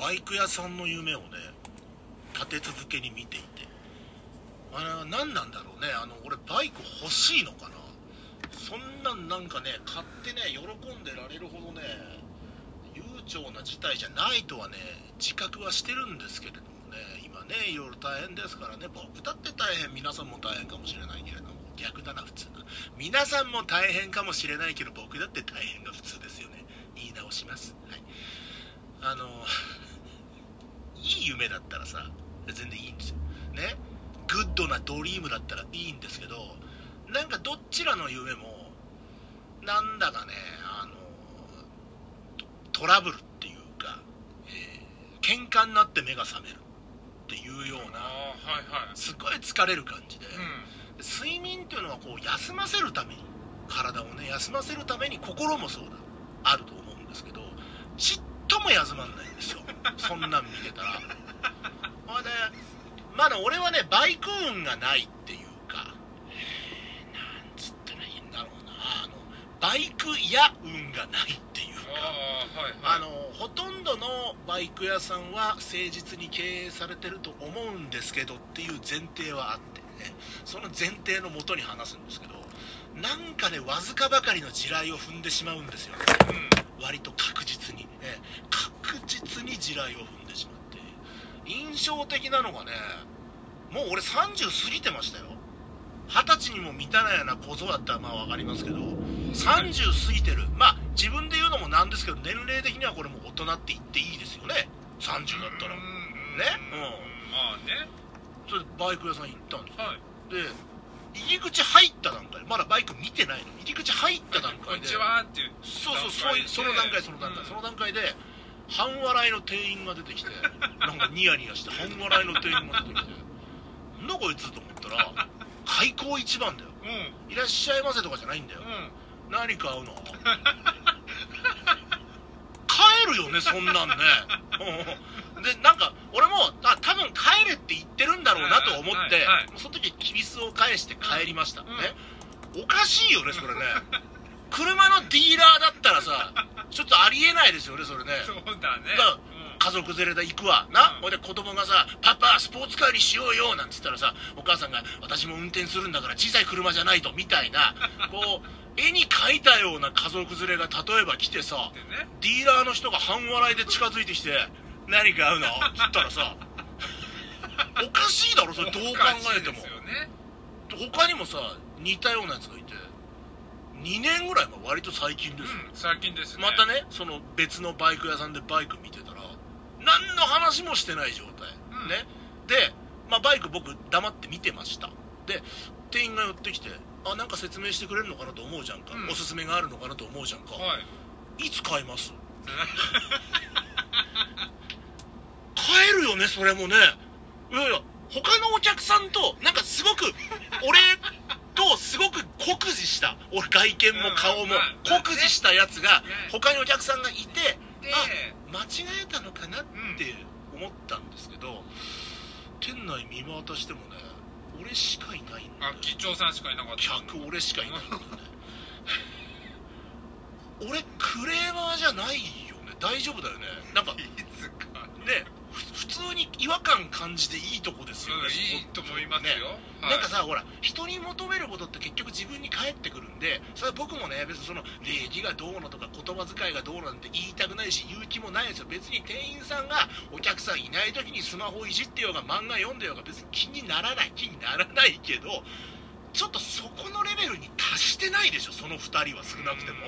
バイク屋さんの夢をね立て続けに見ていて。あれは何なんだろうね。あの俺バイク欲しいのかな。そんなんなんかね買ってね喜んでられるほどね悠長な事態じゃないとはね自覚はしてるんですけれどもね。今ねいろいろ大変ですからね。僕だって大変。皆さんも大変かもしれないけれども。逆だな普通な。皆さんも大変かもしれないけど僕だって大変が普通ですよね。言い直します。はい。あのいい夢だったらさ全然いいんですよ。ね？ good な dream だったらいいんですけどなんかどちらの夢もなんだかねあのトラブルっていうか、えー、喧嘩になって目が覚めるっていうようなはいはい。すごい疲れる感じで、う睡眠っていうのはこう休ませるために体をね休ませるために心もそうだあると思うんですけどちっとも休まんないんですよ。そんなん見てたら。ほいでまだ俺はねバイク運がないっていうかえーなんつったらいいんだろうな。あのバイク屋運がないっていうかあのほとんどのバイク屋さんは誠実に経営されてると思うんですけどっていう前提はあってね。その前提のもとに話すんですけどなんかねわずかばかりの地雷を踏んでしまうんですよ。ねうん。割と確実に、え確実に地雷を踏んでしまって。印象的なのがねもう俺30過ぎてましたよ。二十歳にも満たないような小僧だったらまあ分かりますけど。30過ぎてる。まあ自分で言うのもなんですけど年齢的にはこれもう大人って言っていいですよね。30だったら。ね。うん。まあね。それでバイク屋さん行ったんですよ。はい。で入り口入った段階まだバイク見てないの。入り口入った段階で。こんにちはっていうそうそうそういうその段階その段階、うん。その段階で半笑いの店員が出てきて なんかニヤニヤして半笑いの店員が出てきて。なんだこいつと思ったら開口一番だよ。うん。いらっしゃいませとかじゃないんだよ。うん。何買うの 帰るよねそんなんね。うんでなんか俺もあ多分帰れって言ってるんだろうなと思って、はいはい。その時キビスを返して帰りました、うんねおかしいよねそれね。車のディーラーだったらさちょっとありえないですよねそれね。そうだね。だん。家族連れで行くわ。な、うん。で子供がさ「パパスポーツカーにしようよ」なんつったらさお母さんが「私も運転するんだから小さい車じゃないと」みたいな こう絵に描いたような家族連れが例えば来てさでね。ディーラーの人が半笑いで近づいてきて「何買うの?」っつったらさ おかしいだろそれ。どう考えても。ね。他にもさ似たようなやつがいて2年ぐらい前割と最近ですよ、うん最近ですね。またねその別のバイク屋さんでバイク見てたら何の話もしてない状態、うん。ね。で、まあ、バイク僕黙って見てました。で店員が寄ってきてあなんか説明してくれるのかなと思うじゃんか、うん。おすすめがあるのかなと思うじゃんか、はい。い、つ買います 買えるよねそれもね。いやいや他のお客さんとなんかすごく俺とすごく酷似した。俺外見も顔も酷似したやつがね。他にお客さんがいてで間違えたのかなって思ったんですけど店内見渡してもね俺しかいないんだよ。あ機長さんしかいなかった。客俺しかいないんだよね。俺クレーマーじゃないよね。大丈夫だよね。なんか いつか。ね通に違和感感じていいとこですよね、うんいいと思いますよ、はい。なんかさほら人に求めることって結局自分に返ってくるんでそれは僕もね別にその礼儀がどうのとか言葉遣いがどうなんて言いたくないし言う気もないですよ。別に店員さんがお客さんいない時にスマホいじってようが漫画読んでようが別に気にならない気にならないけどちょっとそこのレベルに達してないでしょその2人は。少なくても。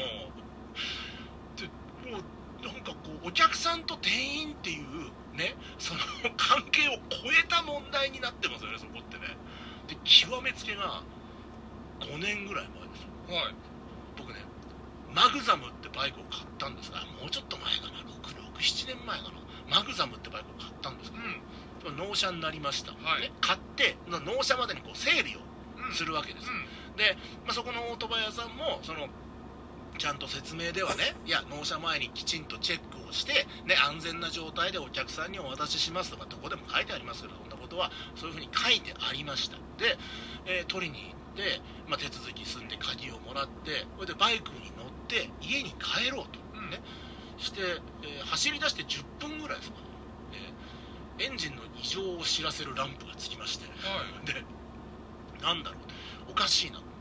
でもうなんかこうお客さんと店員っていうねその関係を超えた問題になってますよねそこってね。で極めつけが5年ぐらい前ですよ。はい。僕ねマグザムってバイクを買ったんですがもうちょっと前かな667年前かな。マグザムってバイクを買ったんですけど、納車になりました、はい。ね買って納車までにこう整備をうん。するわけです、うん。で、まあ、そこのオートバイ屋さんもそのちゃんと説明ではねいや納車前にきちんとチェックをして、ね、安全な状態でお客さんにお渡ししますとかどこでも書いてありますけどそんなことはそういうふうに書いてありました。で、えー取りに行って、まあ、手続き済んで鍵をもらってそれでバイクに乗って家に帰ろうとうん。ねして、えー走り出して10分ぐらいですかね。えーエンジンの異常を知らせるランプがつきまして。はい。でなんだろうおかしいなと思っ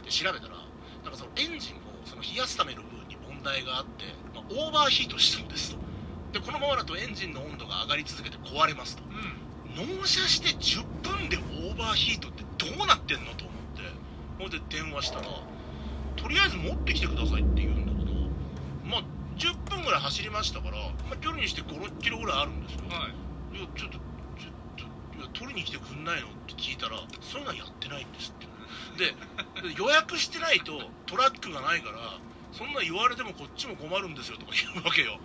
て。で調べたらなんかそのエンジンをその冷やすための部分に問題があって、まあ、オーバーヒートしそうですと。でこのままだとエンジンの温度が上がり続けて壊れますと。うん。納車して10分でオーバーヒートってどうなってんのと思ってほんで電話したらとりあえず持ってきてくださいって言うんだけどまあ10分ぐらい走りましたから、まあ、距離にして56キロぐらいあるんですよ、はい。いやちょっとちょっといや取りに来てくんないのって聞いたらそういうのはやってないんですってでで予約してないとトラックがないからそんな言われてもこっちも困るんですよとか言うわけよ。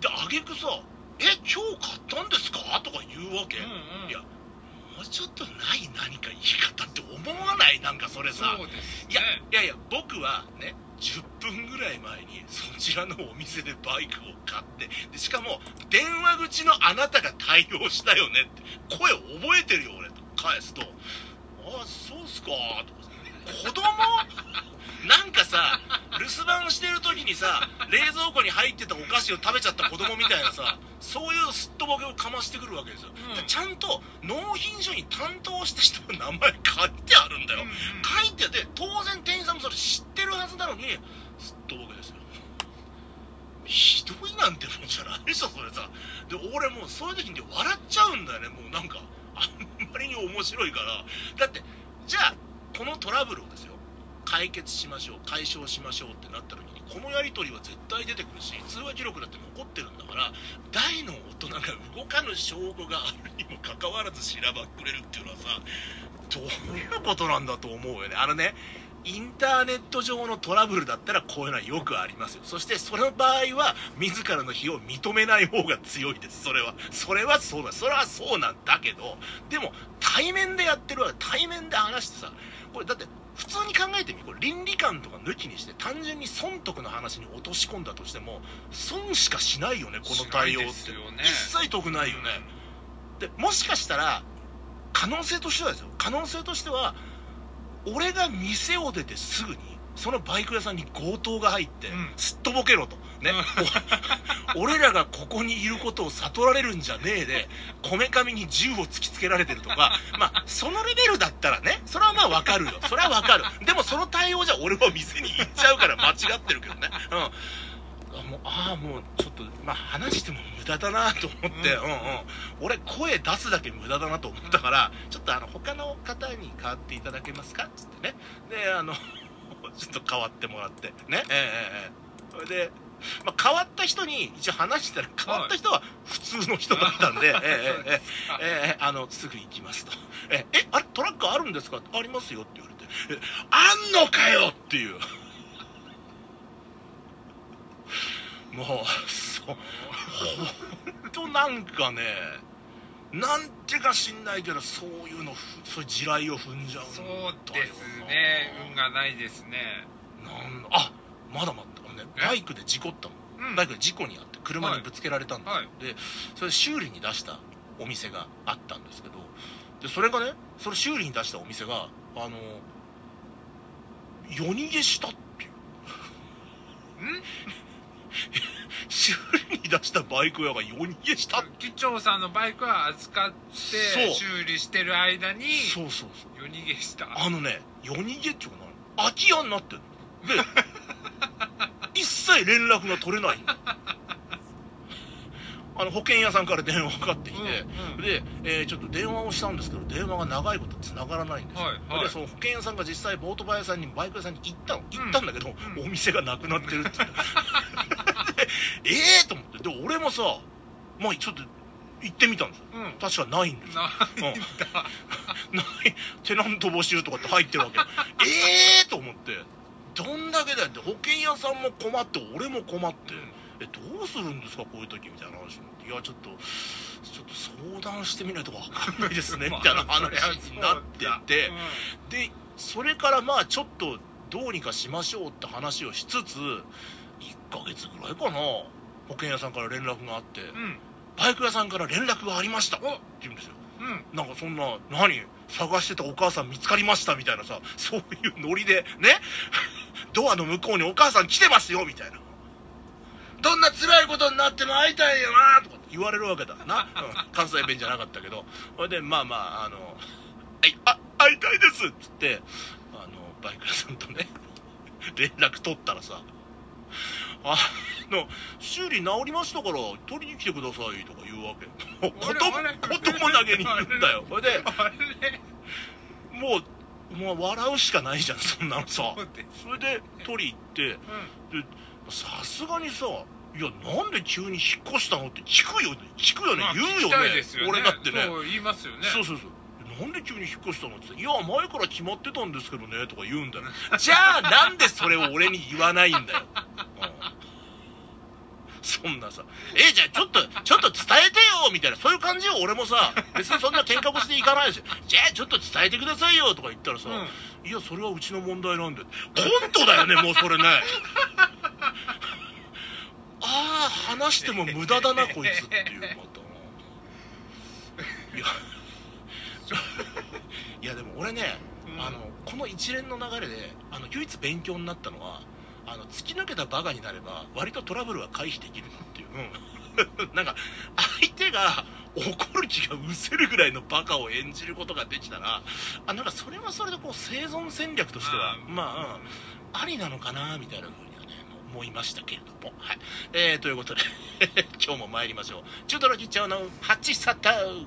で挙句さ「え今日買ったんですか?」とか言うわけ、うんうん。いやもうちょっとない何か言い方って思わない？なんかそれさ。そうですいやねいやいや僕はね10分ぐらい前にそちらのお店でバイクを買ってでしかも電話口のあなたが対応したよねって声覚えてるよ俺と。返すと「ああそうっすか」とか子供？なんかさ留守番してる時にさ冷蔵庫に入ってたお菓子を食べちゃった子供みたいなさそういうすっとぼけをかましてくるわけですよ、うん。でちゃんと納品書に担当した人の名前書いてあるんだよ、うんうん。書いてて当然店員さんもそれ知ってるはずなのにすっとぼけですよ。ひどいなんてもんじゃないでしょそれさ。で俺もうそういう時に笑っちゃうんだよねもうなんかあんまりに面白いから。だってじゃあこのトラブルをですよ。解決しましょう解消しましょうってなった時にこのやり取りは絶対出てくるし通話記録だって残ってるんだから大の大人が動かぬ証拠があるにもかかわらずしらばっくれるっていうのはさどういうことなんだと思うよね。あのねインターネット上のトラブルだったらこういうのはよくありますよ。そしてその場合は自らの非を認めない方が強いです。それはそれはそうだ。それはそうなんだけどでも対面でやってるわけ対面で話してさこれだって普通に考えてみこれ倫理観とか抜きにして単純に損得の話に落とし込んだとしても損しかしないよねこの対応って、ね。一切得ないよね、でもしかしたら可能性としてはですよ。可能性としては俺が店を出てすぐにそのバイク屋さんに強盗が入って、うん。すっとぼけろと。ね、お 俺らがここにいることを悟られるんじゃねえでこめかみに銃を突きつけられてるとか。まあそのレベルだったらねそれはまあわかるよ。それはわかる。でもその対応じゃ俺は店に行っちゃうから間違ってるけどね。うん。あもうああもうちょっと、まあ、話しても無駄だなと思って、うん、うん、うん、俺声出すだけ無駄だなと思ったからちょっとあの他の方に代わっていただけますかっつってねであの ちょっと変わってもらってねええ、それで、まあ、変わった人に一応話したら変わった人は普通の人だったんで、はい、え、え、えあのすぐ行きますと「ええあれトラックあるんですか?」ありますよ」って言われて「えあんのかよ!」っていう。もうそう。本当なんかねなんてか知んないけどそういうのふそういう地雷を踏んじゃうんだそようですね。運がないですね。なんあまだまだあのねえ？バイクで事故ったの。うん。バイクで事故に遭って車にぶつけられたんですよ、はい。でそれ修理に出したお店があったんですけどでそれがねそれ修理に出したお店があの夜逃げしたっていう。うん？修出したバイク屋が夜逃げした機長さんのバイクは預かって修理してる間にそうそうそう。夜逃げしたあのね夜逃げっていうかな空き家になってるの。で 一切連絡が取れない。のあの保険屋さんから電話かかってきて、うんうん。で、えーちょっと電話をしたんですけど電話が長いこと繋がらないんですよ、はいはい。でその保険屋さんが実際ボートバイ屋さんにバイク屋さんに行ったの。行ったんだけど、うん。お店がなくなってるって言ってでええと思って。で俺もさまあちょっと行ってみたんですよ。うん。確かないんですよ。ないん。だ。ない。テナント募集とかって入ってるわけ ええと思って。どんだけだよって。保険屋さんも困って俺も困って。えどうするんですかこういう時みたいな話になって。いやちょっとちょっと相談してみないと分かんないですね みたいな話になってて。でそれからまあちょっとどうにかしましょうって話をしつつ1ヶ月ぐらいかな。保険屋さんから連絡があってうん。うんバイク屋さんから連絡がありましたってお言うんですよ。うん。なんかそんな、何？探してたお母さん見つかりましたみたいなさ、そういうノリで、ね？ドアの向こうにお母さん来てますよみたいな。どんな辛いことになっても会いたいよなとかって。言われるわけだな、うん。関西弁じゃなかったけど。それでまあまああの「はいあ会いたいです」っつってあのバイク屋さんとね連絡取ったらさあの修理直りましたから取りに来てくださいとか言うわけ。もうことことも投げに言うんだよ。それでもうもう笑うしかないじゃんそんなのさ。それで取り行ってうん。さすがにさ「いやなんで急に引っ越したの?」って聞くよね。聞くよね、まあ言うよね。俺だってね。そう言いますよね。そうそうそう。なんで急に引っ越したのって言って「いや前から決まってたんですけどね」とか言うんだよ。じゃあなんでそれを俺に言わないんだよ、うんそんなさ「えじゃあちょっとちょっと伝えてよ」みたいな。そういう感じよ俺もさ。別にそんな喧嘩腰でいかないですよ「じゃあちょっと伝えてくださいよ」とか言ったらさ、うん。いやそれはうちの問題なんで。コントだよねもうそれね。ああ話しても無駄だなこいつっていうまた。いや。いやでも俺ね、うん。あのこの一連の流れであの唯一勉強になったのはあの突き抜けたバカになれば割とトラブルは回避できるなっていう、うん、なんか相手が怒る気が失せるぐらいのバカを演じることができたらあなんかそれはそれでこう生存戦略としてはまあ、うん。ありなのかなみたいな風にはね思いましたけれども。はい、えー、ということで 今日も参りましょう。中トロ吉兆の8サター